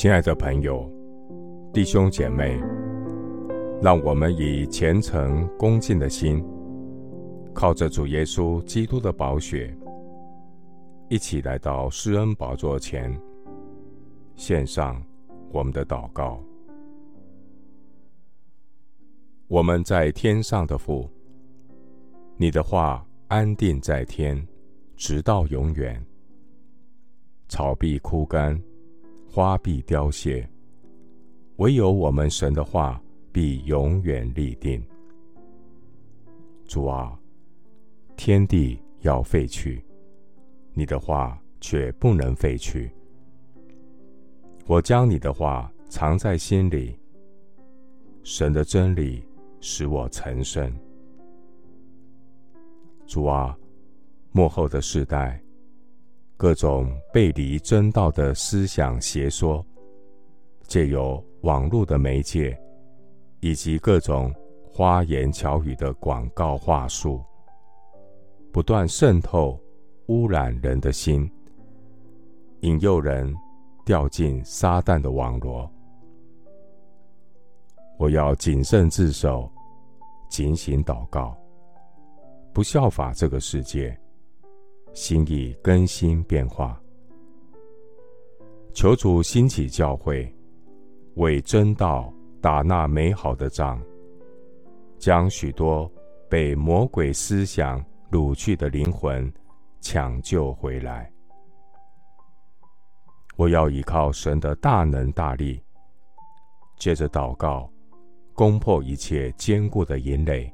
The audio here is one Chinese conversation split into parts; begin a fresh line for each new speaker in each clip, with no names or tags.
亲爱的朋友、弟兄姐妹，让我们以虔诚恭敬的心，靠着主耶稣基督的宝血，一起来到施恩宝座前，献上我们的祷告。我们在天上的父，你的话安定在天，直到永远。草必枯干。花必凋谢，唯有我们神的话必永远立定。主啊，天地要废去，你的话却不能废去。我将你的话藏在心里，神的真理使我成圣。主啊，末后的世代。各种背离真道的思想邪说，借由网络的媒介，以及各种花言巧语的广告话术，不断渗透、污染人的心，引诱人掉进撒旦的网罗。我要谨慎自守，警醒祷告，不效法这个世界。心意更新变化，求主兴起教会，为真道打那美好的仗，将许多被魔鬼思想掳去的灵魂抢救回来。我要依靠神的大能大力，借着祷告，攻破一切坚固的营垒，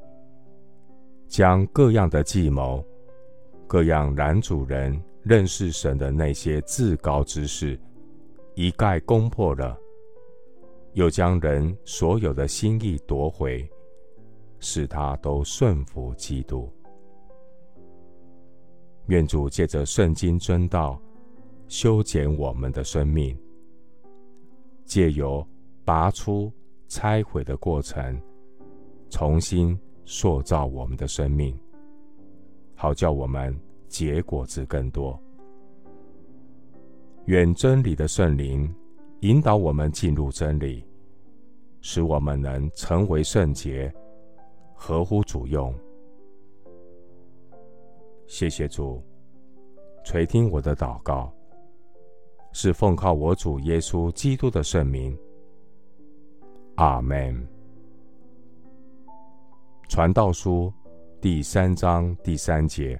将各样的计谋。各样男主人认识神的那些至高之事，一概攻破了；又将人所有的心意夺回，使他都顺服基督。愿主借着圣经真道修剪我们的生命，借由拔出、拆毁的过程，重新塑造我们的生命。好叫我们结果子更多。愿真理的圣灵引导我们进入真理，使我们能成为圣洁，合乎主用。谢谢主，垂听我的祷告，是奉靠我主耶稣基督的圣名。阿门。传道书。第三章第三节：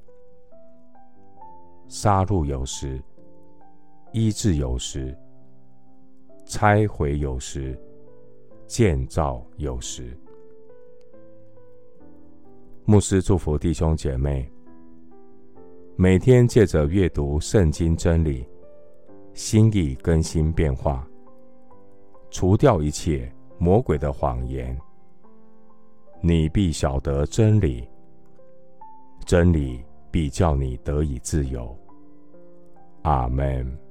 杀戮有时，医治有时，拆毁有时，建造有时。牧师祝福弟兄姐妹，每天借着阅读圣经真理，心意更新变化，除掉一切魔鬼的谎言，你必晓得真理。真理必叫你得以自由。阿门。